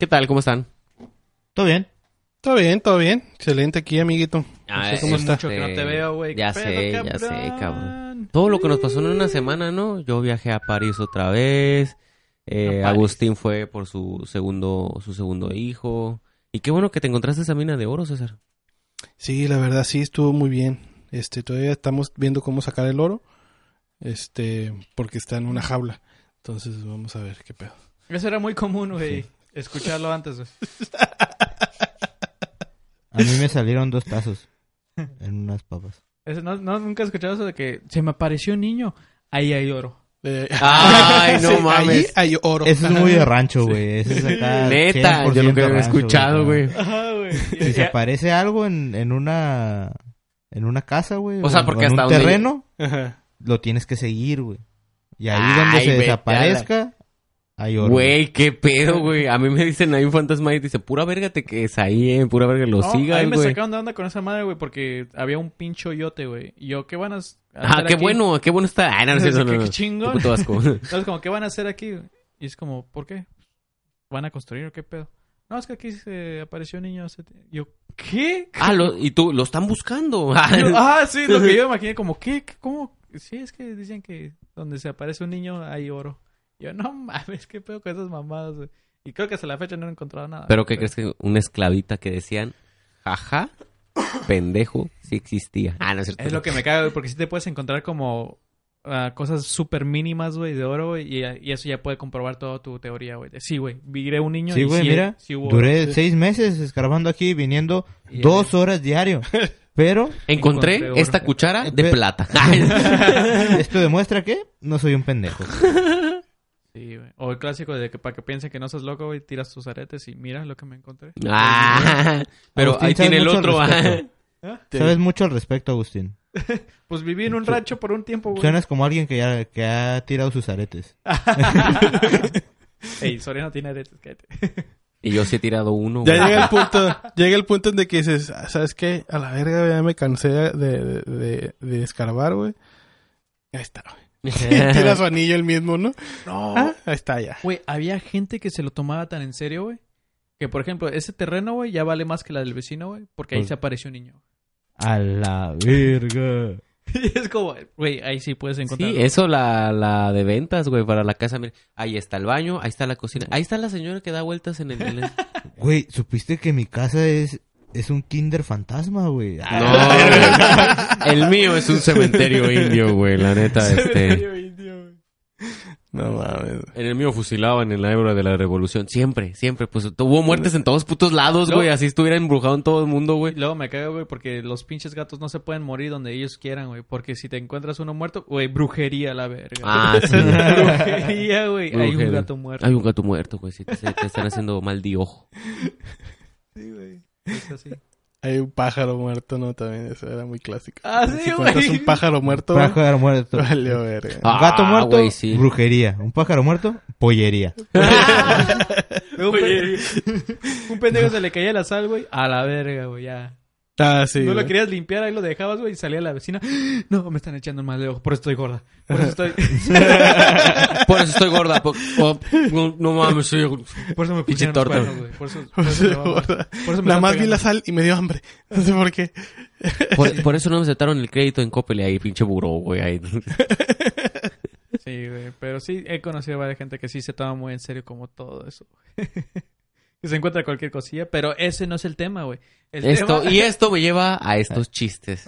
¿Qué tal? ¿Cómo están? ¿Todo bien? Todo bien, todo bien. Excelente aquí, amiguito. Ah, No sé cómo es está. mucho que no te veo, güey. Ya ¿Qué sé, pedo, ya sé, cabrón? cabrón. Todo lo que nos pasó en una semana, ¿no? Yo viajé a París otra vez. eh. Agustín fue por su segundo, su segundo hijo. Y qué bueno que te encontraste esa mina de oro, César. Sí, la verdad sí estuvo muy bien. Este, todavía estamos viendo cómo sacar el oro. Este, porque está en una jaula. Entonces vamos a ver qué pedo. Eso era muy común, güey. Escucharlo antes, güey. A mí me salieron dos tazos en unas papas. Eso, no, no, nunca he escuchado eso de que se me apareció un niño. Ahí hay oro. Eh, Ay, no sí, mames. Ahí hay oro. Eso es muy de rancho, güey. Eso es acá. Neta, yo 100% nunca había rancho, escuchado, güey. Si se aparece algo en, en una. En una casa, güey. O sea, porque en hasta un donde- terreno, Ajá. lo tienes que seguir, güey. Y ahí Ay, donde se desaparezca, hay oro. Güey, qué pedo, güey. A mí me dicen, hay un fantasma y dice, pura verga te que es ahí, eh. Pura verga lo No, a mí me güey. sacaron de onda con esa madre, güey, porque había un pincho yote, güey. Y yo, ¿qué van a hacer Ah, qué aquí? bueno, qué bueno está. Ah, no, no, cierto, no, Qué- no. qué chingón. Qué asco. Entonces, como, ¿qué van a hacer aquí? güey? Y es como, ¿por qué? ¿Van a construir o qué pedo? No, es que aquí se apareció un niño. hace tie- Yo, ¿qué? ah, lo, y tú, lo están buscando. Yo, ah, sí, lo que yo imaginé, como. ¿Qué? ¿Cómo? Sí, es que dicen que donde se aparece un niño hay oro. Yo, no mames, ¿qué pedo con esas mamadas, güey? Y creo que hasta la fecha no he encontrado nada. Pero ¿qué crees que una esclavita que decían, jaja, pendejo, sí existía? Ah, no es cierto. Es lo que me caga, güey, porque sí te puedes encontrar como ah, cosas súper mínimas, güey, de oro, güey, y, y eso ya puede comprobar toda tu teoría, güey. de, Sí, güey, viré un niño Sí, y güey, sí, mira. sí hubo. Duré seis meses escarbando aquí, viniendo dos horas diario. Pero Encontré Encontré esta cuchara de Ve- plata. esto demuestra que no soy un pendejo. Sí, güey. O el clásico de que para que piensen que no sos loco, güey, tiras tus aretes y mira lo que me encontré. ah, pero Agustín, ahí tiene el otro. al ah. respecto. ¿Ah? Sabes mucho al respecto, Agustín. Pues viví en un rancho por un tiempo, güey. Suenas como alguien que, ya, que ha tirado sus aretes. Ey, Soriano tiene aretes, cállate. Y yo sí he tirado uno. Ya llega el punto, llega el punto en de que dices, "Ah, ¿sabes qué? A la verga ya me cansé de, de, de, de escarbar, güey. Ahí está, güey. Tira su anillo el mismo, ¿no? No. Ah, ahí está ya. Güey, había gente que se lo tomaba tan en serio, güey. Que, por ejemplo, ese terreno, güey, ya vale más que la del vecino, güey. Porque ahí Pues- se apareció un niño. A la verga. Y es como, güey, ahí sí puedes encontrar. Sí, eso la, la de ventas, güey, para la casa. Mira, ahí está el baño, ahí está la cocina. Ahí está la señora que da vueltas en el... en el- Güey, ¿supiste que mi casa es, es un kinder fantasma, güey? No, güey. El mío es un cementerio indio, güey, la neta, este... No mames. En el mío fusilaban en la época de la revolución. Siempre, siempre. Pues hubo muertes en todos putos lados, güey. Así estuviera embrujado en todo el mundo, güey. luego me cago, güey, porque los pinches gatos no se pueden morir donde ellos quieran, güey. Porque si te encuentras uno muerto, güey, brujería la verga. Ah, sí. brujería, güey. Hay un gato muerto. Hay un gato muerto, güey. Si te, te están haciendo mal de ojo. Sí, güey. Hay un pájaro muerto, ¿no? También, eso era muy clásico. Ah, sí, Si encuentras un pájaro muerto, Pájaro muerto. valió verga. Ah, Un gato muerto, güey, sí. brujería. Un pájaro muerto, pollería. un, pe- un pendejo se le caía la sal, güey. A la verga, güey, ya. Ah, sí. no lo güey. querías limpiar, ahí lo dejabas, güey, y salía la vecina. No, me están echando mal de ojo, por eso estoy gorda. Por eso estoy... Por eso estoy gorda. por- oh, no, no mames, soy... por eso me Pinche pusieron los torta. cuernos, güey. Por eso, por eso por eso me Nada están más vi pegando. la sal y me dio hambre. No sé por qué. Por, por eso no me aceptaron el crédito en Coppel ahí, pinche buró, güey. Ahí. Sí, güey. Pero sí he conocido a varias gente que sí se toma muy en serio como todo eso. Que se encuentra cualquier cosilla, pero ese no es el tema, güey. El Esto, tema- y esto me lleva a estos chistes.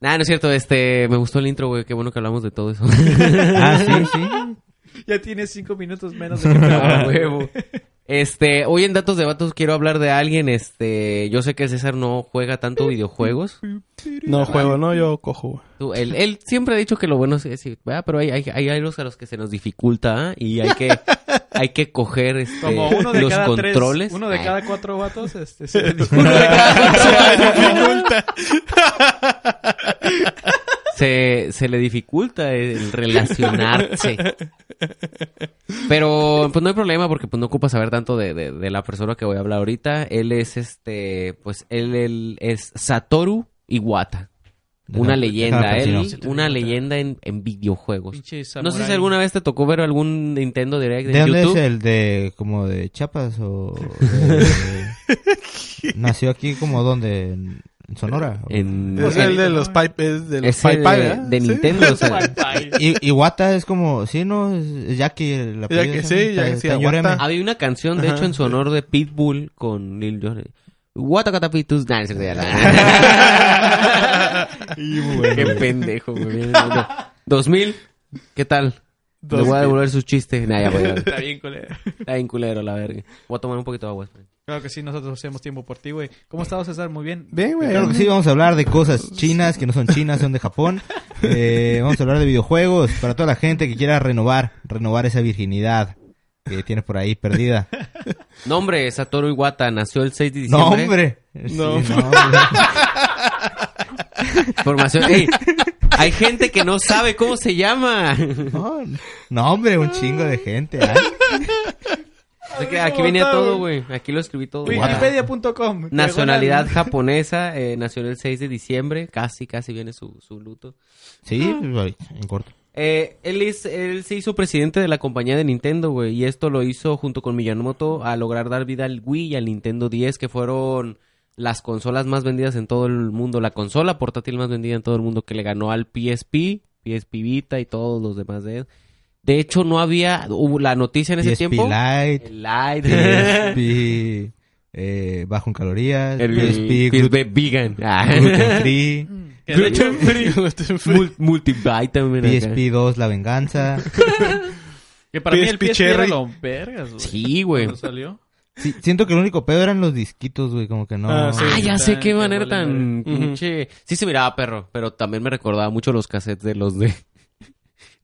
Nah, no es cierto, este, me gustó el intro, güey, qué bueno que hablamos de todo eso. Ah, sí, sí. ya tiene cinco minutos menos de que te huevo. Este, hoy en Datos de Vatos quiero hablar de alguien, este, yo sé que César no juega tanto videojuegos. No juego, no, yo cojo. Tú- él, él siempre ha dicho que lo bueno es, ¿verdad? pero hay, hay, hay algo a los que se nos dificulta ¿ah? y hay que, hay que coger este, Como uno de los cada controles. tres, uno de cada cuatro vatos, este, se- Uno de cada cuatro se, se le dificulta el relacionarse. Pero pues no hay problema porque pues no ocupa saber tanto de, de- de la persona que voy a hablar ahorita. Él es este, pues él, él es Satoru Iwata. Una leyenda, él, una leyenda en, en videojuegos. No sé si alguna vez te tocó ver algún Nintendo Direct ¿De en dónde YouTube. es el de como de Chiapas o de- nació aquí como donde Sonora? En, Es el de los pipe, es de los pipe, de, ¿verdad? de Sí. Nintendo. o sea, Y Iwata es como, sí, no, es, Jackie la Jackie, apellido, sí, sí, había una canción, de Ajá, hecho, en su sí. honor de Pitbull con Lil Jon. Guatacatapitus. Nah, no es cierto, ya la- Qué pendejo, güey. No. 2000, ¿qué tal? Le voy a 2000. devolver sus chistes. Nah, ya voy a Está bien, culero. Está bien culero, la verga. Voy a tomar un poquito de agua. espera. Claro que sí, nosotros hacemos tiempo por ti, güey. ¿Cómo estás, César? Muy bien. Bien, güey. Claro que sí, vamos a hablar de cosas chinas que no son chinas, son de Japón. Eh, vamos a hablar de videojuegos para toda la gente que quiera renovar, renovar esa virginidad que tienes por ahí perdida. Nombre, Satoru Iwata, nació el 6 de No, diciembre. hombre. Sí, No. Formación. Hay gente que no sabe cómo se llama. No, no, hombre, un chingo de gente. ¿eh? Así que aquí venía todo, güey. Aquí lo escribí todo. Wikipedia.com. Nacionalidad japonesa, eh, nació el 6 de diciembre. Casi, casi viene su, su luto. Sí, en corto. Eh, él, es- él se hizo presidente de la compañía de Nintendo, güey. Y esto lo hizo junto con Miyamoto a lograr dar vida al Wii y al Nintendo 10, que fueron las consolas más vendidas en todo el mundo. La consola portátil más vendida en todo el mundo que le ganó al PSP, PSP Vita y todos los demás de él. De hecho, no había... Hubo la noticia en ese PSP tiempo... El Lite. PSP eh, bajo en calorías, el PSP PSP gluten, vegan. Ah. gluten free, de hecho, Mul- Multivitamin. PSP 2 la venganza. que para mí el PSP PSP era Cherry. lo vergas, güey. Sí, güey. Salió. Sí, siento que el único pedo eran los disquitos, güey, como que no. Ah, sí. Ah, ya sé qué manera tan madre. Ujú. pinche. Sí se miraba perro, pero también me recordaba mucho los cassettes de los de.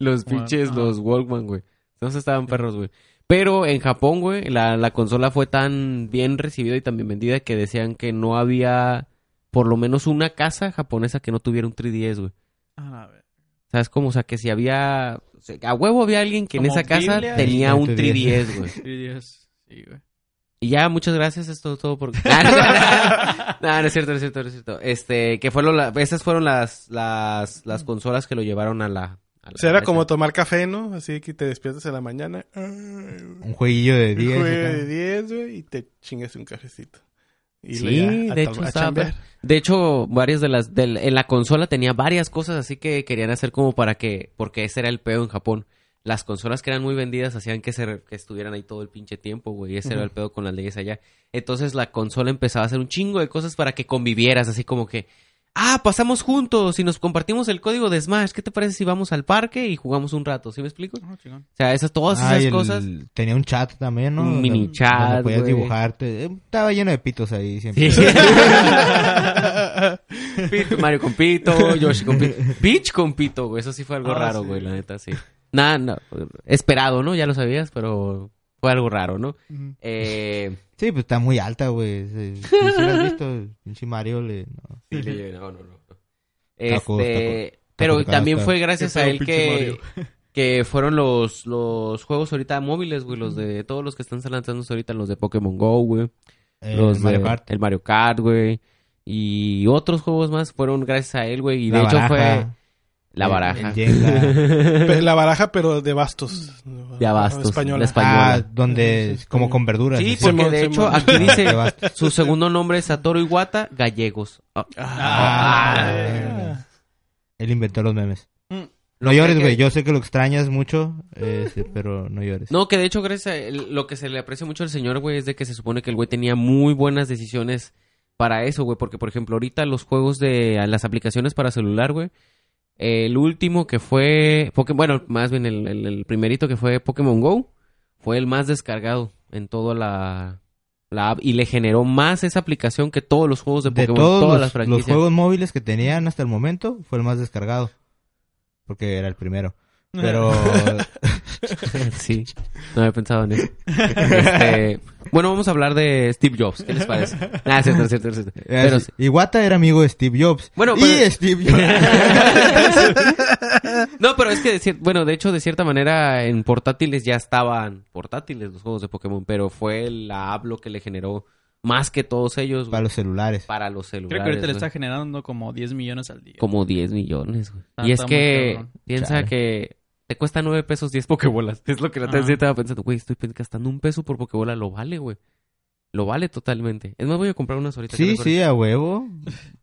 Los Bueno, pinches, los Walkman, güey. Entonces estaban perros, güey. Pero en Japón, güey, la, la consola fue tan bien recibida y tan bien vendida que decían que no había por lo menos una casa japonesa que no tuviera un 3DS, güey. Ah, a ver. ¿Sabes cómo? O sea, que si había... o sea, a huevo había alguien que en esa casa Biblia tenía un 3DS, güey. Sí, Dios. Sí, güey. Y ya, muchas gracias, esto es todo por... No, no es cierto, no es cierto, no es cierto. Este, que fueron la... esas fueron las, las, las consolas que lo llevaron a la... O sea, era como tomar café, ¿no? Así que te despiertas en la mañana. Un jueguillo de Un 10. juego acá. de 10, güey, y te chingas un cafecito. Y Sí, a de hecho a estaba. De hecho, varias de las... en la consola tenía varias cosas así que querían hacer como para que... Porque ese era el pedo en Japón. Las consolas que eran muy vendidas hacían que, se, que estuvieran ahí todo el pinche tiempo, güey. Ese era el pedo con las leyes allá. Entonces la consola empezaba a hacer un chingo de cosas para que convivieras, así como que... Ah, pasamos juntos y nos compartimos el código de Smash. ¿Qué te parece si vamos al parque y jugamos un rato? ¿Sí me explico? Chingón. O sea, esas, todas Ah, esas el- cosas... Tenía un chat también, ¿no? Un Donde- mini chat, donde podías dibujarte. Eh, Estaba lleno de pitos ahí siempre. Sí. Pito, Mario con Pito, Yoshi con Pito. Peach con Pito, güey. Eso sí fue algo Ah, raro, sí. güey, la neta, sí. Nada, no, esperado, ¿no? Ya lo sabías, pero fue algo raro, ¿no? Eh... Sí, pues está muy alta, güey. Sí lo has visto. Pinche Mario le... no. sí, le- no, no, no. Este... Pero también fue gracias a él que... Mario. Que fueron los, los juegos ahorita móviles, güey. Los de todos los que están lanzándose ahorita. Los de Pokémon GO, güey. Eh, los Mario de- Kart. El Mario Kart, güey. Y otros juegos más fueron gracias a él, güey. Y La de hecho fue la baraja. La baraja, pero de bastos. De abastos, Española. la española. Ah, donde... Como con verduras. Sí, porque Simón, de hecho aquí dice bastos. su segundo nombre es Satoru Iwata Gallegos. Ah, Ah, Ah. Él inventó los memes. Mm. No llores, que- güey. Yo sé que lo extrañas mucho, este, pero no llores. No, que de hecho gracias a lo que se le aprecia mucho al señor, güey, es de que se supone que el güey tenía muy buenas decisiones para eso, güey, porque por ejemplo ahorita los juegos de las aplicaciones para celular, güey, el último que fue, Poké- bueno, más bien el, el- el primerito que fue Pokémon Go, fue el más descargado en toda la, la app y le generó más esa aplicación que todos los juegos de de Pokémon, todos todas las los, los juegos móviles que tenían hasta el momento, fue el más descargado. Porque era el primero. Pero... sí, no había pensado en eso. Este, bueno, vamos a hablar de Steve Jobs. ¿Qué les parece? Ah, es cierto, es cierto, es cierto. Pero, Iwata era amigo de Steve Jobs. Bueno, y pero- Steve Jobs. no, pero es que, de cier- bueno, de hecho, de cierta manera, en portátiles ya estaban portátiles los juegos de Pokémon, pero fue la app lo que le generó más que todos ellos, güey, Para los celulares. para los Creo celulares. que ahorita le está generando como 10 millones al día. Como 10 millones, güey. Está- y es que cabrón. piensa Chale. que te cuesta 9 pesos 10 pokebolas. Es lo que la otra estaba pensando, güey, estoy gastando un peso por pokebola. Lo vale, güey. Lo vale totalmente. Es más, voy a comprar unas ahorita. ¿qué Sí, sí, a huevo.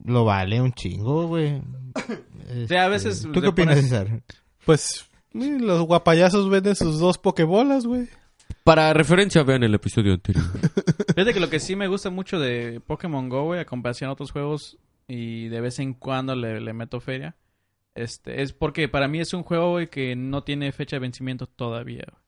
Lo vale un chingo, güey. O sea, a veces Este, ¿Tú qué opinas, pones- César? Pues, los guapayazos venden sus dos pokebolas, güey. Para referencia, vean el episodio anterior. Fíjate que lo que sí me gusta mucho de Pokémon Go, güey, a comparación a otros juegos, y de vez en cuando le, le meto feria, este, es porque para mí es un juego, güey, que no tiene fecha de vencimiento todavía. güey.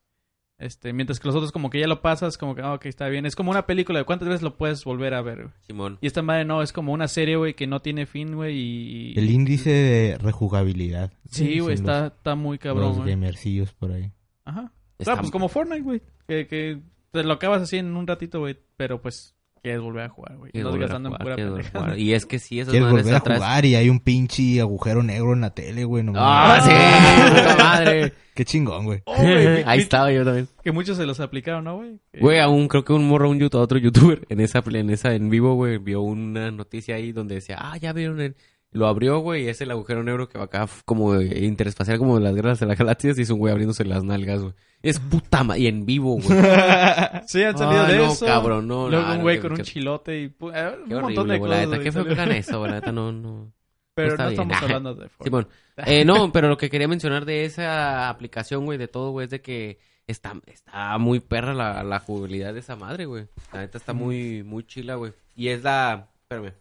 Este, mientras que los otros como que ya lo pasas, como que, ah, ok, está bien. Es como una película, de cuántas veces lo puedes volver a ver, güey. Simón. Y esta madre no, es como una serie, güey, que no tiene fin, güey, y... El índice de rejugabilidad. Sí, güey, está, está muy cabrón, los gamercillos por ahí. Ajá. Está- Claro, pues como Fortnite, güey. Que, que te lo acabas así en un ratito, güey. Pero pues quieres volver a jugar, güey. A gastando en pura. Y es que sí, esas Quieres volver a atrás. jugar y hay un pinche agujero negro en la tele, güey. No ¡Ah, sí! ¡Puta madre! Qué chingón, güey. Oh, Ahí estaba yo también. Que muchos se los aplicaron, ¿no, güey? Güey, aún creo que un morro, un youtuber, otro youtuber, en esa, en esa en vivo, güey, vio una noticia ahí donde decía, ah, ya vieron el... Lo abrió, güey, y es el agujero negro que va acá como eh, interespacial, como de las guerras de las galaxias, y es un güey abriéndose las nalgas, güey. Es puta ma... Y en vivo, güey. Sí, han salido Ah, de no, eso. cabrón, no, Luego no, un no, güey qué- con un chilote y... pu- eh, Qué un montón horrible, de güey, la cosas. neta. Qué feo que hagan eso, güey, la neta, no, no. Pero no bien. estamos hablando de Fortnite. Simón. Eh, no, pero lo que quería mencionar de esa aplicación, güey, de todo, güey, es de que está, está muy perra la, la jugabilidad de esa madre, güey. La neta está muy, muy chila, güey. Y es la... Espérame.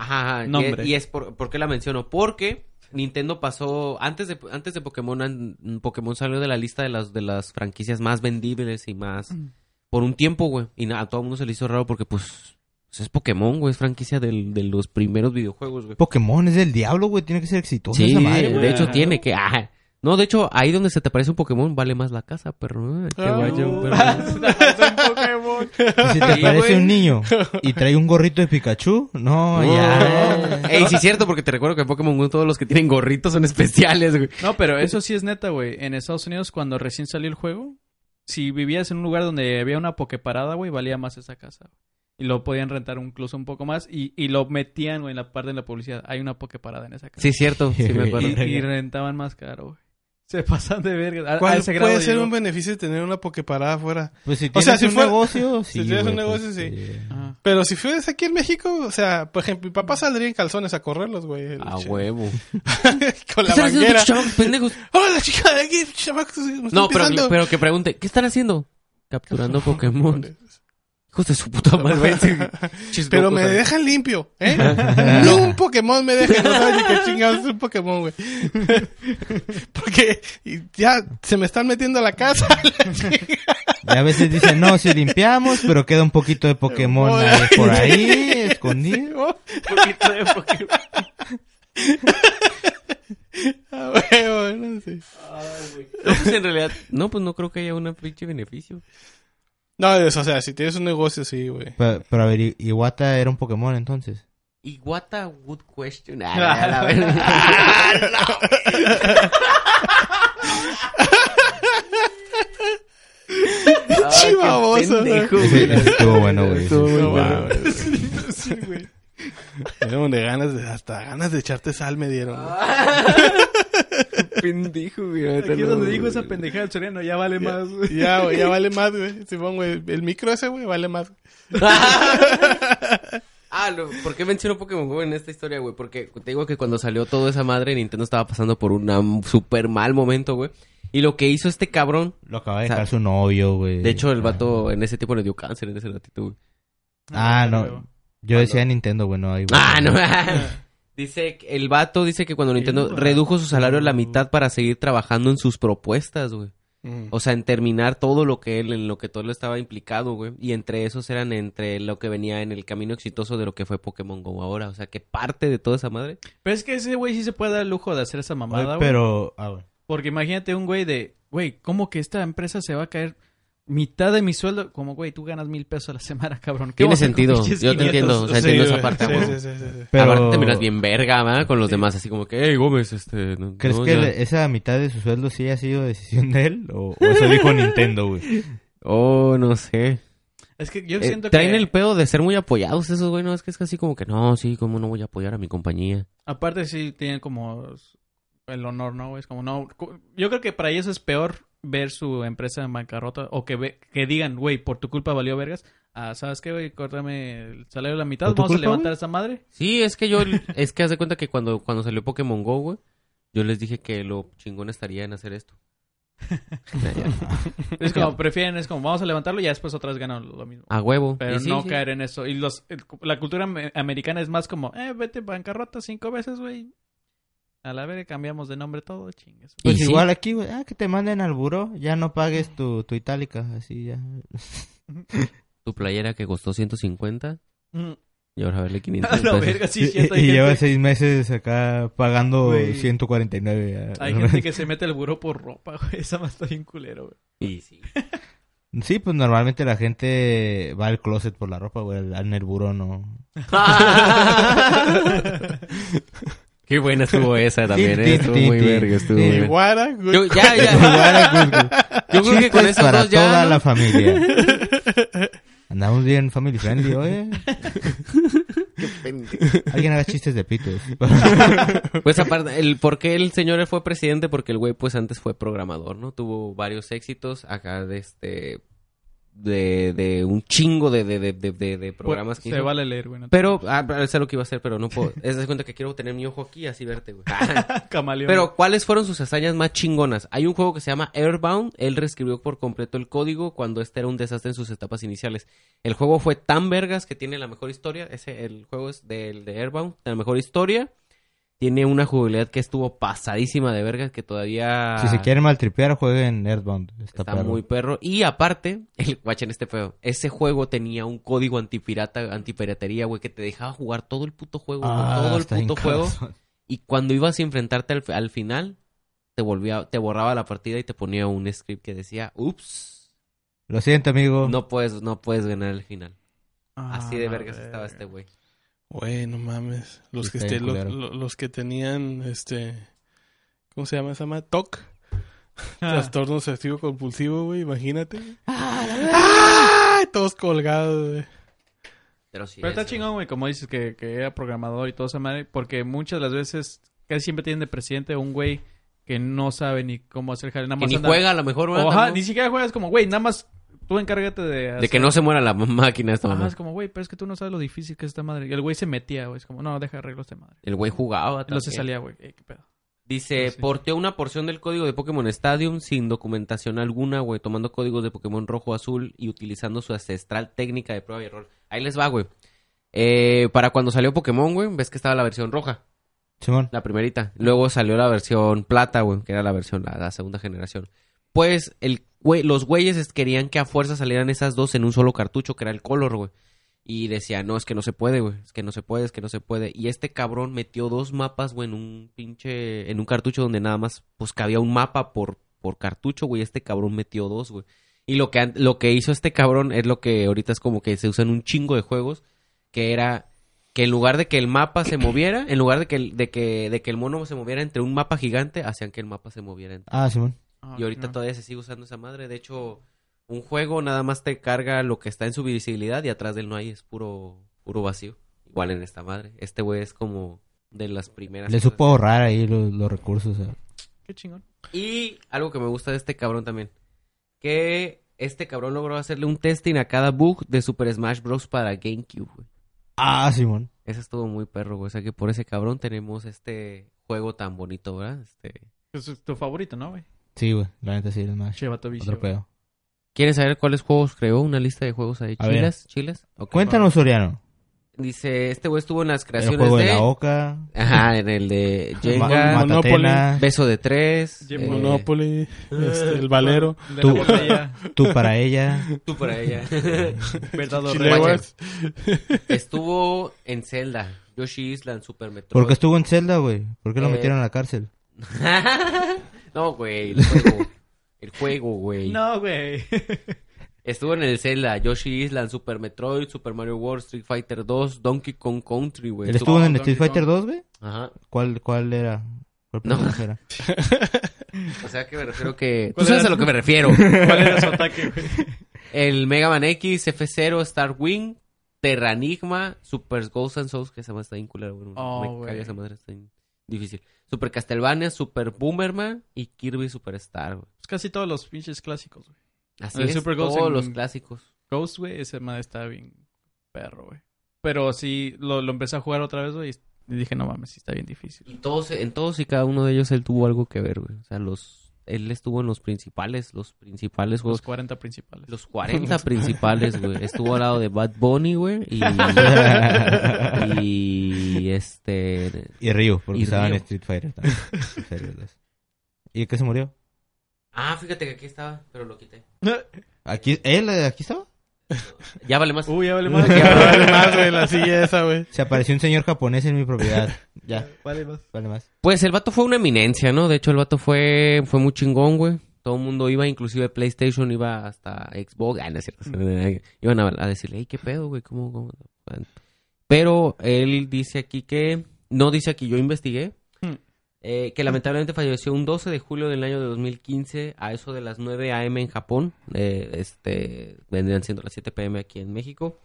Ajá, ajá. y es- Nombre. Y es, por, ¿por qué la menciono? Porque Nintendo pasó... Antes de, antes de Pokémon, Pokémon salió de la lista de las, de las franquicias más vendibles y más... Por un tiempo, güey. Y a todo el mundo se le hizo raro porque, pues... pues es Pokémon, güey. Es franquicia del- de los primeros videojuegos, güey. Pokémon es del diablo, güey. Tiene que ser exitoso Sí, esa madre, de hecho tiene que... ah, no, de hecho, ahí donde se te parece un Pokémon, vale más la casa, perro. Ay, que Ah, vaya un no. perro. Es un Pokémon. Si te Sí, parece güey. un niño y trae un gorrito de Pikachu, no, ya. Ey, sí es cierto, porque te recuerdo que en Pokémon Go todos los que tienen gorritos son especiales, güey. No, pero eso sí es neta, güey. En Estados Unidos, cuando recién salió el juego, si vivías en un lugar donde había una pokeparada, güey, valía más esa casa. Y lo podían rentar incluso un poco más. Y, y lo metían, güey, en la parte de la publicidad. Hay una pokeparada en esa casa. Sí es cierto, sí me acuerdo. y, y rentaban más caro, güey. Se pasan de verga. A- a ¿Cuál ese grado puede ser llegó. un beneficio de tener una pokeparada afuera? Pues si O tienes sea, si un fue- negocio, sí. si tienes un güey, negocio, pues, sí. Pero si fueras aquí en México, o sea, por ejemplo, mi papá saldría en calzones a correrlos, güey. A che- huevo. Con la ¿Qué están haciendo manguera. estos chavos pendejos? ¡Hola, chica de aquí! chamacos, me están No, pero, pisando". pero que pregunte, ¿qué están haciendo? Capturando Pokémon. Hijos de su puta madre. Pero me dejan limpio, ¿eh? Ni un Pokémon me dejan, no sabes ni qué chingados es un Pokémon, güey. Porque ya se me están metiendo a la casa. la. Y a veces dicen, no, si limpiamos, pero queda un poquito de Pokémon Por ahí, ahí. por ahí, escondido. poquito de Pokémon. Ah, huevo, no sé. No, pues en realidad, no, pues no creo que haya un pinche beneficio. No, es- o sea, si tienes un negocio, sí, güey. Pero, pero a ver, Iwata era un Pokémon entonces. Y what a good question. Ah, la- la verdad. Ah, ¿no? güey. Estuvo bueno, güey. Estuvo bueno. mames. Sí, güey. Me dieron de ganas de, hasta ganas de echarte sal me dieron. Pendejo, güey. Aquí es donde dijo esa pendejada del Soriano, ya vale más, güey. Ya, güey, ya vale más, güey. Simón, güey. El micro ese, güey, vale más. Ah, lo- ¿por qué menciono Pokémon Go en esta historia, güey? Porque te digo que cuando salió toda esa madre, Nintendo estaba pasando por un super mal momento, güey. Y lo que hizo este cabrón, Lo acaba de O sea, dejar su novio, güey. de hecho, el vato en ese tiempo le dio cáncer en ese ratito, güey. Ah, no. Yo decía Nintendo, güey, no. ahí, güey. Ah, no. dice, que- el vato dice que cuando Nintendo redujo su salario a la mitad para seguir trabajando en sus propuestas, güey. Mm. O sea, en terminar todo lo que él, en lo que todo él estaba implicado, güey. Y entre esos eran entre lo que venía en el camino exitoso de lo que fue Pokémon Go ahora. O sea, que parte de toda esa madre. Pero es que ese güey sí se puede dar el lujo de hacer esa mamada, güey. pero... Ah, bueno. Porque imagínate un güey de, güey, ¿cómo que esta empresa se va a caer mitad de mi sueldo? Como, güey, tú ganas mil pesos a la semana, cabrón. ¿Qué Tiene sentido. Yo te 500? entiendo. O sea, Sí, entiendo esa parte, Sí, güey. sí, sí, sí, sí. Pero... Aparte te miras bien verga, ¿verdad? Con los demás, así como que, hey, Gómez, este... no- ¿Crees no, que ya". le- esa mitad de su sueldo sí ha sido decisión de él? ¿O, o eso dijo Nintendo, güey? Oh, no sé. Es que yo Eh, siento traen que... el pedo de ser muy apoyados esos, güey. No, es que es casi como que no, sí, ¿cómo no voy a apoyar a mi compañía? Aparte sí tienen como el honor, ¿no? güey? Es como, no... Yo creo que para ellos es peor ver su empresa en bancarrota o que ve, que digan, güey, por tu culpa valió vergas. Ah, ¿sabes qué, güey? Córtame el salario a la mitad. ¿Por tu Vamos a levantar güey? esa madre. Sí, es que yo, es que haz de cuenta que cuando, cuando salió Pokémon Go, güey, yo les dije que lo chingón estaría en hacer esto. Es como, prefieren, es como, vamos a levantarlo y ya después otras ganan lo mismo. A huevo. Pero sí, no sí. caer en eso. Y los el- la cultura ame- americana es más como, eh, vete bancarrota cinco veces, güey. A la vez cambiamos de nombre todo, chingues. Pues Y sí. igual aquí, güey, ah, que te manden al buró, ya no pagues tu, tu itálica, así ya. Tu playera que costó 150 Mm. y ahora verle 500 A la pesos. verga, sí, y cierto. y lleva seis meses acá pagando Güey. 149. a- hay gente que se mete al buró por ropa, güey. Esa más está bien culero, güey. Y sí. Sí, pues normalmente la gente va al closet por la ropa, güey, al- en el buró no. Qué buena estuvo esa también, ¿eh? Estuvo muy verga, estuvo Sí. muy verga. Yo, ya, ya. Yo creo que con Chistes esos para dos ya, toda ¿no? la familia. Andamos bien family friendly, oye. Alguien haga chistes de pitos. Pues aparte, el por qué el señor fue presidente, porque el güey pues antes fue programador, ¿no? Tuvo varios éxitos acá de este de, de un chingo de, de, de, de, de- de programas que Se hizo. vale leer, güey. no Pero, ah, sé lo que iba a hacer, pero no puedo. Es de cuenta que quiero tener mi ojo aquí y así verte, güey. Camaleón. Pero, ¿cuáles fueron sus hazañas más chingonas? Hay un juego que se llama Airbound. Él reescribió por completo el código cuando este era un desastre en sus etapas iniciales. El juego fue tan vergas que tiene la mejor historia. Ese, el juego es del de Airbound, la mejor historia. Tiene una jugabilidad que estuvo pasadísima de vergas que todavía si se quieren maltripear, jueguen Earthbound. Está, está perro. muy perro. Y aparte, el guachen este feo. Ese juego tenía un código antipirata, antipiratería, güey, que te dejaba jugar todo el puto juego, Ah, todo el puto juego. Y cuando ibas a enfrentarte al, al final, te volvía, te borraba la partida y te ponía un script que decía, ups, Lo siento, amigo. no puedes, no puedes ganar el final. Ah, Así de vergas verga. estaba este güey. Güey, no mames. Los que este, bien lo- culero. lo- los que tenían este ¿cómo se llama esa madre? TOC. Ah, Trastorno obsesivo compulsivo, güey, imagínate. ¡Ah! Todos colgados, güey. Pero sí. Pero está ese- chingón, güey, como dices, que, que era programador y todo esa madre. Porque muchas de las veces, casi siempre tienen de presidente un güey que no sabe ni cómo hacer jale. Nada Que más ni anda- juega a lo mejor, ¿no? ni siquiera juegas como, güey, nada más tú encárgate de... De que no se muera la máquina esta mamá. es como, güey, pero es que tú no sabes lo difícil que es esta madre. Y el güey se metía, güey. Es como, no, deja arreglo esta madre. El güey jugaba. Y luego se también. salía, güey. eh, qué pedo. Dice, Sí. porteó una porción del código de Pokémon Stadium sin documentación alguna, güey, tomando códigos de Pokémon rojo azul y utilizando su ancestral técnica de prueba y error. Ahí les va, güey. Eh, para cuando salió Pokémon, güey, ves que estaba la versión roja, Simón. la primerita. Luego salió la versión plata, güey, que era la versión, la, la segunda generación. Pues el güey, los güeyes es- querían que a fuerza salieran esas dos en un solo cartucho, que era el color, güey. Y decía, no, es que no se puede, güey. Es que no se puede, es que no se puede. Y este cabrón metió dos mapas, güey, en un pinche... En un cartucho donde nada más, pues, cabía un mapa por, por cartucho, güey. Este cabrón metió dos, güey. Y lo que, lo que hizo este cabrón es lo que ahorita es como que se usa en un chingo de juegos. Que era que en lugar de que el mapa se moviera, en lugar de que el, de que, de que el mono se moviera entre un mapa gigante, hacían que el mapa se moviera entre Ah, Simón. Ah, y ahorita no. todavía se sigue usando esa madre. De hecho, un juego nada más te carga lo que está en su visibilidad y atrás de él no hay, es puro, puro vacío. Igual en esta madre. Este güey es como de las primeras. Le supo ahorrar ahí los, los recursos. Qué chingón. Y algo que me gusta de este cabrón también. Que este cabrón logró hacerle un testing a cada bug de Super Smash Bros. para GameCube, güey. Ah, Simón. Ese estuvo muy perro, güey. O sea que por ese cabrón tenemos este juego tan bonito, ¿verdad? Este... Ese es tu favorito, ¿no, güey? Sí, güey. La neta sí, es más. Che, vato vicio, Otro güey. pedo. ¿Quieren saber cuáles juegos creó? Una lista de juegos ahí. A ver. ¿Chiles? ¿Chiles? Ok. Cuéntanos, Soriano. Dice, este güey estuvo en las El creaciones juego de de... la Oca. Ajá, en el de Ma- Jenga. Matatena. Beso de Tres. Eh, Monopoly, este, el Valero, De Tú. la botella. Tú para ella. Tú para ella. Verdad o. Estuvo en Zelda, Yoshi Island, Super Metroid. ¿Por qué estuvo en Zelda, güey? ¿Por qué lo Eh, metieron a la cárcel? No, güey, el juego. El juego, güey. No, güey. Estuvo en el Zelda, Yoshi Island, Super Metroid, Super Mario World, Street Fighter 2, Donkey Kong Country, güey. ¿Él estuvo en Donkey Street Fighter Kong. 2, güey? Ajá. ¿Cuál, ¿Cuál era? ¿Cuál No. personaje era? O sea que me refiero que... Tú ¿Cuál sabes era? a lo que me refiero. ¿Cuál era su ataque, güey? el Mega Man X, F0, Star Wing, Terranigma, Super Ghosts and Souls, que esa madre está bien culera, güey. Oh, Me güey. caga esa madre, está bien difícil. Super Castlevania, Super Boomerman y Kirby Superstar, güey. Pues casi todos los pinches clásicos, güey. Así El es, Super todos en- los clásicos. Ghost, güey, ese madre está bien perro, güey. Pero sí, lo, lo empecé a jugar otra vez, güey, y dije, no mames, sí está bien difícil. Y todos, en todos y cada uno de ellos él tuvo algo que ver, güey. O sea, los, él estuvo en los principales, los principales Los juegos. 40 principales. Los 40 principales, güey. Estuvo al lado de Bad Bunny, güey. Y, y este... Y Ryu, porque Y estaba en. Street Fighter también. Los- ¿Y qué se murió? Ah, fíjate que aquí estaba, pero lo quité. Aquí, ¿Él eh, aquí estaba? Ya vale más. Uy, ya vale más. Ya vale más, güey, la silla esa, güey. Se apareció un señor japonés en mi propiedad. Ya, Vale más. vale más. Pues el vato fue una eminencia, ¿no? De hecho, el vato fue, fue muy chingón, güey. Todo el mundo iba, inclusive PlayStation iba hasta Xbox. Ah, no es cierto. Iban a, a decirle, hey, ¿qué pedo, güey? ¿Cómo, cómo? Pero él dice aquí que... No dice aquí, yo investigué. Eh, que lamentablemente falleció un 12 de julio del año de 2015 a eso de las 9 a.m. en Japón. Eh, este, vendrían siendo las 7 p.m. aquí en México.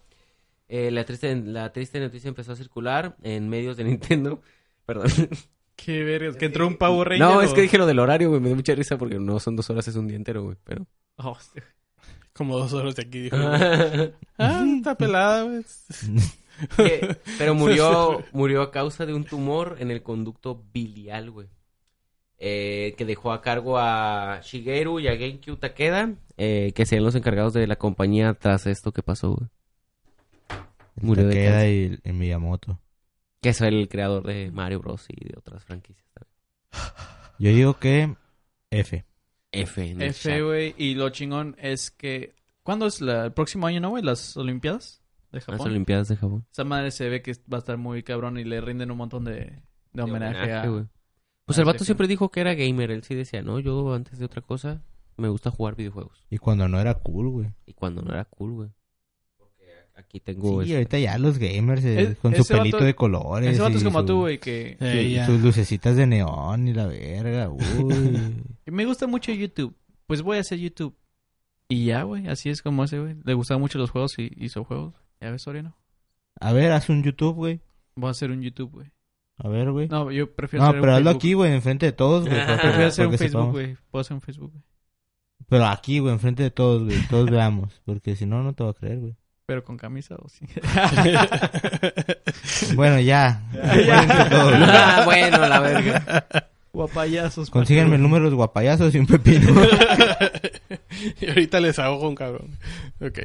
Eh, la, triste, la triste noticia empezó a circular en medios de Nintendo. Perdón. Qué vergas, que entró un pavo Ranger. No, es que dije lo del horario, güey. Me dio mucha risa porque no son dos horas, es un día entero, güey. Pero. Oh. Como dos horas de aquí, dijo. Ah, está pelada, güey. Pero murió, murió a causa de un tumor en el conducto biliar, güey. Eh, que dejó a cargo a Shigeru y a Genkyu Takeda, eh, que serían los encargados de la compañía tras esto que pasó, güey. Murió de Takeda y el Miyamoto. Que es el creador de Mario Bros. y de otras franquicias también. Yo digo que F. F, en el F, güey. Y lo chingón es que. ¿Cuándo es la- el próximo año, no, güey? Las Olimpiadas de Las Japón. Olimpiadas de Japón. Esa madre se ve que va a estar muy cabrón y le rinden un montón de, de homenaje, a. güey. Pues a el vato siempre dijo que era gamer. Él sí decía, no, yo antes de otra cosa me gusta jugar videojuegos. Y cuando no era cool, güey. Y cuando no era cool, güey. Porque aquí tengo... Sí, este- ahorita ya los gamers eh, Es- con su pelito vato- de colores. Ese vato es como su- tú, güey, que... ya. sus lucecitas de neón y la verga. Uy. Me gusta mucho YouTube. Pues voy a hacer YouTube. Y ya, güey. Así es como ese, güey. Le gustaban mucho los juegos y hizo juegos. Ya ves, Soriano. A ver, haz un YouTube, güey. Voy a hacer un YouTube, güey. A ver, güey. No, No, yo prefiero hacer pero un hazlo Facebook. aquí, güey, enfrente de todos, güey. Prefiero hacer un Facebook, güey. Puedo hacer un Facebook, güey. Pero aquí, güey, enfrente de todos, güey. Todos veamos. Porque si no, no te va a creer, güey. Pero con camisa o sí. Bueno, ya. Ah, bueno, la verga. Guapayazos. Consíganme el número de los guapayazos y un pepino. y ahorita les hago con cabrón. Ok.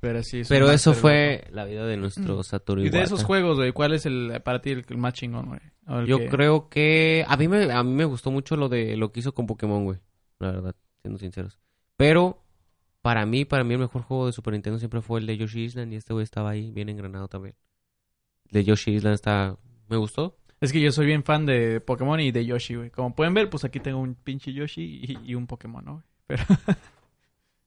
Pero sí. es Pero un eso fue la vida de nuestro Satoru güey. Y de esos juegos, güey, ¿cuál es el para ti el, el más chingón, güey? Yo que- creo que... A mí, me, a mí me gustó mucho lo de lo que hizo con Pokémon, güey. La verdad, siendo sinceros. Pero... Para mí, para mí el mejor juego de Super Nintendo siempre fue el de Yoshi Island y este güey estaba ahí bien engranado también. El de Yoshi Island está... Me gustó. Es que yo soy bien fan de Pokémon y de Yoshi, güey. Como pueden ver, pues aquí tengo un pinche Yoshi y, y un Pokémon, ¿no? güey? Pero,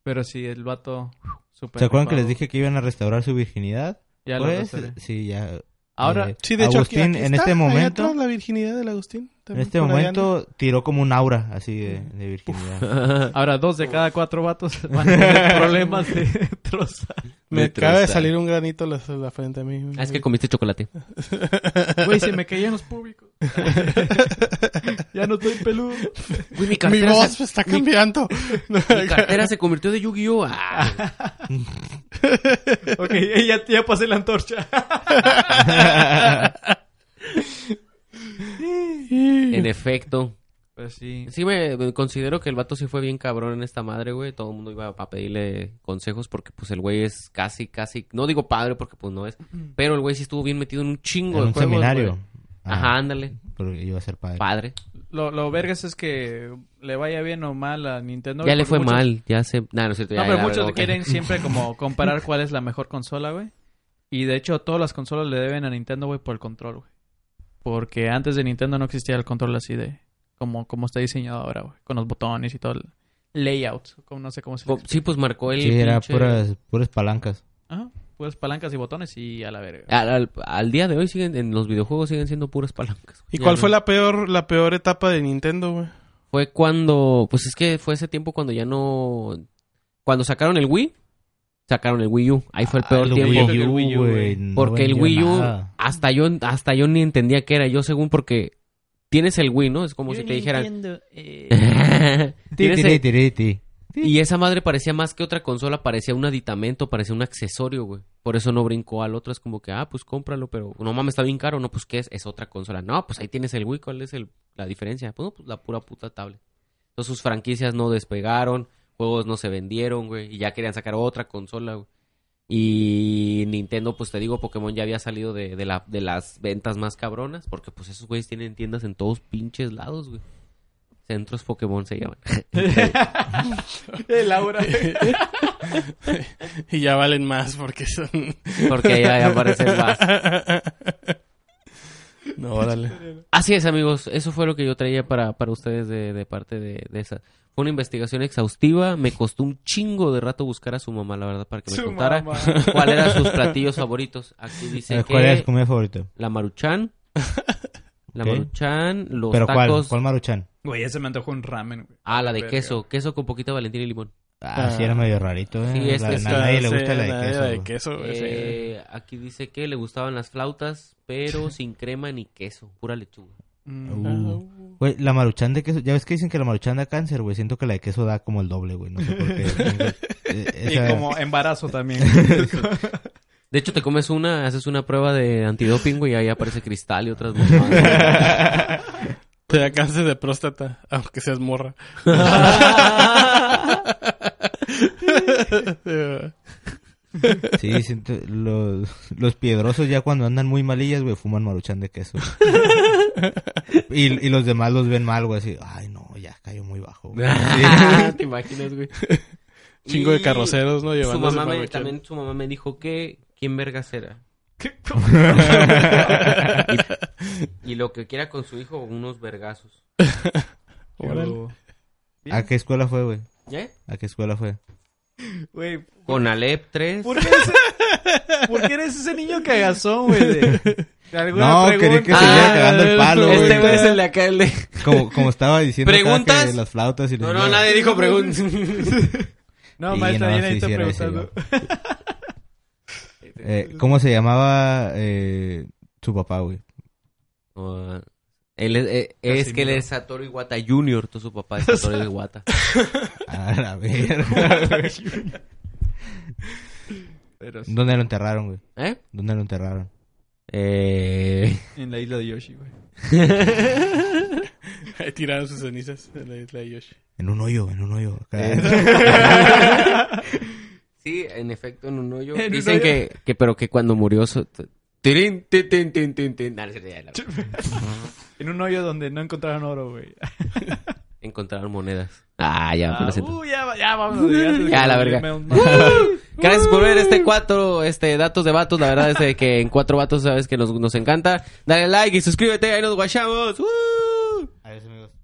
pero sí, el vato... Super ¿Se acuerdan que les dije que iban a restaurar su virginidad? Ya lo Pues, restauré. sí, ya. Ahora, Eh, Sí, de hecho, aquí- Agustín, aquí en está, este momento, atrás, la virginidad del Agustín. en este momento tiró como un aura así de, de virginidad. ahora dos de cada cuatro vatos van a tener problemas de trozar. Me Me acaba de troza. salir un granito en la, la frente a mí. Ah, es que comiste chocolate. Güey, se me caían los públicos. ya no estoy peludo. Güey, mi Mi voz se, está cambiando. mi cartera se convirtió de Yu-Gi-Oh! Ah. Ok, ya, ya pasé la antorcha. en efecto. Pues sí. Sí, me, me considero que el vato sí fue bien cabrón en esta madre, güey. Todo el mundo iba a pedirle consejos porque, pues, el güey es casi, casi... No digo padre porque, pues, no es. Pero el güey sí estuvo bien metido en un chingo en de un juegos, seminario. güey. Ah, Ajá, ándale. Porque iba a ser padre. Padre. Lo, lo vergas es que le vaya bien o mal a Nintendo. Ya le fue muchos- mal. Ya se... Nah, no es cierto. No, pero ya, muchos quieren siempre como comparar cuál es la mejor consola, güey. Y de hecho, todas las consolas le deben a Nintendo, güey, por el control, güey. Porque antes de Nintendo no existía el control así de... Como, como está diseñado ahora, güey. Con los botones y todo el layout. Como, no sé cómo se Sí, pues marcó el Sí, era puras, puras palancas. Ajá. Pues palancas y botones y a la verga. Al, al- al día de hoy siguen... En los videojuegos siguen siendo puras palancas. ¿Y Ya cuál no- fue la peor, la peor etapa de Nintendo, güey? Fue cuando... Pues es que fue ese tiempo cuando ya no... Cuando sacaron el Wii... sacaron el Wii U. Ahí fue el Ah, peor el tiempo. Wii U, Wii U, güey, no Porque el Wii U, nada. hasta yo, hasta yo ni entendía qué era. Yo según porque tienes el Wii, ¿no? Es como si te dijeran... Ti, Tienes ti, el- Y esa madre parecía más que otra consola, parecía un aditamento, parecía un accesorio, güey. Por eso no brincó al otro, es como que, ah, pues cómpralo, pero no mames, está bien caro, no, pues qué es, es otra consola. No, pues ahí tienes el Wii, ¿cuál es el, la diferencia? Pues, no, pues la pura puta tablet. Entonces sus franquicias no despegaron, juegos no se vendieron, güey, y ya querían sacar otra consola, güey. Y Nintendo, pues te digo, Pokémon ya había salido de, de, la, de las ventas más cabronas, porque pues esos güeyes tienen tiendas en todos pinches lados, güey. Centros Pokémon se llaman. Laura. y ya valen más porque son... Porque ahí ahí aparecen más. No, órale. Así es, amigos. Eso fue lo que yo traía para, para ustedes de, de parte de, de esa. Fue una investigación exhaustiva. Me costó un chingo de rato buscar a su mamá, la verdad, para que me Su contara mamá. cuáles eran sus platillos favoritos. Aquí dice Eh, ¿Cuál es tu que comida favorita? la maruchan. La maruchan, los ¿Pero cuál? tacos. ¿Cuál maruchan? Güey, ese me antojó un ramen, güey. Ah, la de Verga. queso. Queso con poquita valentina y limón. Ah, sí, era medio rarito, ¿eh? Sí, es La- que a sí. nadie le Sí, gusta la de nadie queso. la de queso, güey, sí. Eh, aquí dice que le gustaban las flautas, pero sin crema ni queso. Pura lechuga. Mm. Uh. Güey, la maruchan de queso, ya ves que dicen que la maruchan da cáncer, güey. Siento que la de queso da como el doble, güey. No sé por qué. Eh, Y como embarazo también. De hecho, te comes una, haces una prueba de antidoping, güey, y ahí aparece cristal y otras mamadas. Te da cáncer de próstata, aunque seas morra. Sí, siento, los, los piedrosos ya cuando andan muy malillas, güey, fuman maruchan de queso. y, y los demás los ven mal, güey, así, ay, no, ya cayó muy bajo. güey. ¿Te imaginas, güey? Chingo de carroceros, ¿no? Su Llevándose mamá me, también su mamá me dijo que quién vergas era. y, y lo que quiera con su hijo, unos vergazos. ¿A qué escuela fue, güey? ¿Eh? ¿A qué escuela fue? Güey, Con Alep 3. ¿por qué, ese- ¿por qué eres ese niño cagazón, güey? De, de alguna No, quería que Ah, siguiera cagando el palo, güey. Este güey es el de acá, el de... Como, como estaba diciendo ¿Preguntas? que las flautas y No, no, nadie dijo preguntas. No, Sí, maestra, no, sí, sí preguntando. Eh, ¿Cómo se llamaba eh, su papá, güey? Él es, eh, es que él es Satoru Iwata Junior, tú su papá es Satoru Iwata. A la verga. Pero sí, ¿Dónde lo enterraron, güey? ¿Eh? ¿Dónde lo enterraron? Eh... en la isla de Yoshi, güey. Ahí tiraron sus cenizas en la isla de Yoshi. En un hoyo, en un hoyo. Sí, en efecto, en un hoyo. En un Dicen hoyo. que, que, pero que cuando murió... Tirín, verdad. En un hoyo donde no encontraron oro, güey. Encontraron monedas. Ah, ya, Ah, uh, ya, ya, vámonos. Ya, la verga. Gracias por ver este cuatro, este, datos de vatos. La verdad es de que en cuatro vatos sabes que nos, nos encanta. Dale like y suscríbete, ahí nos guachamos. ¡Uh!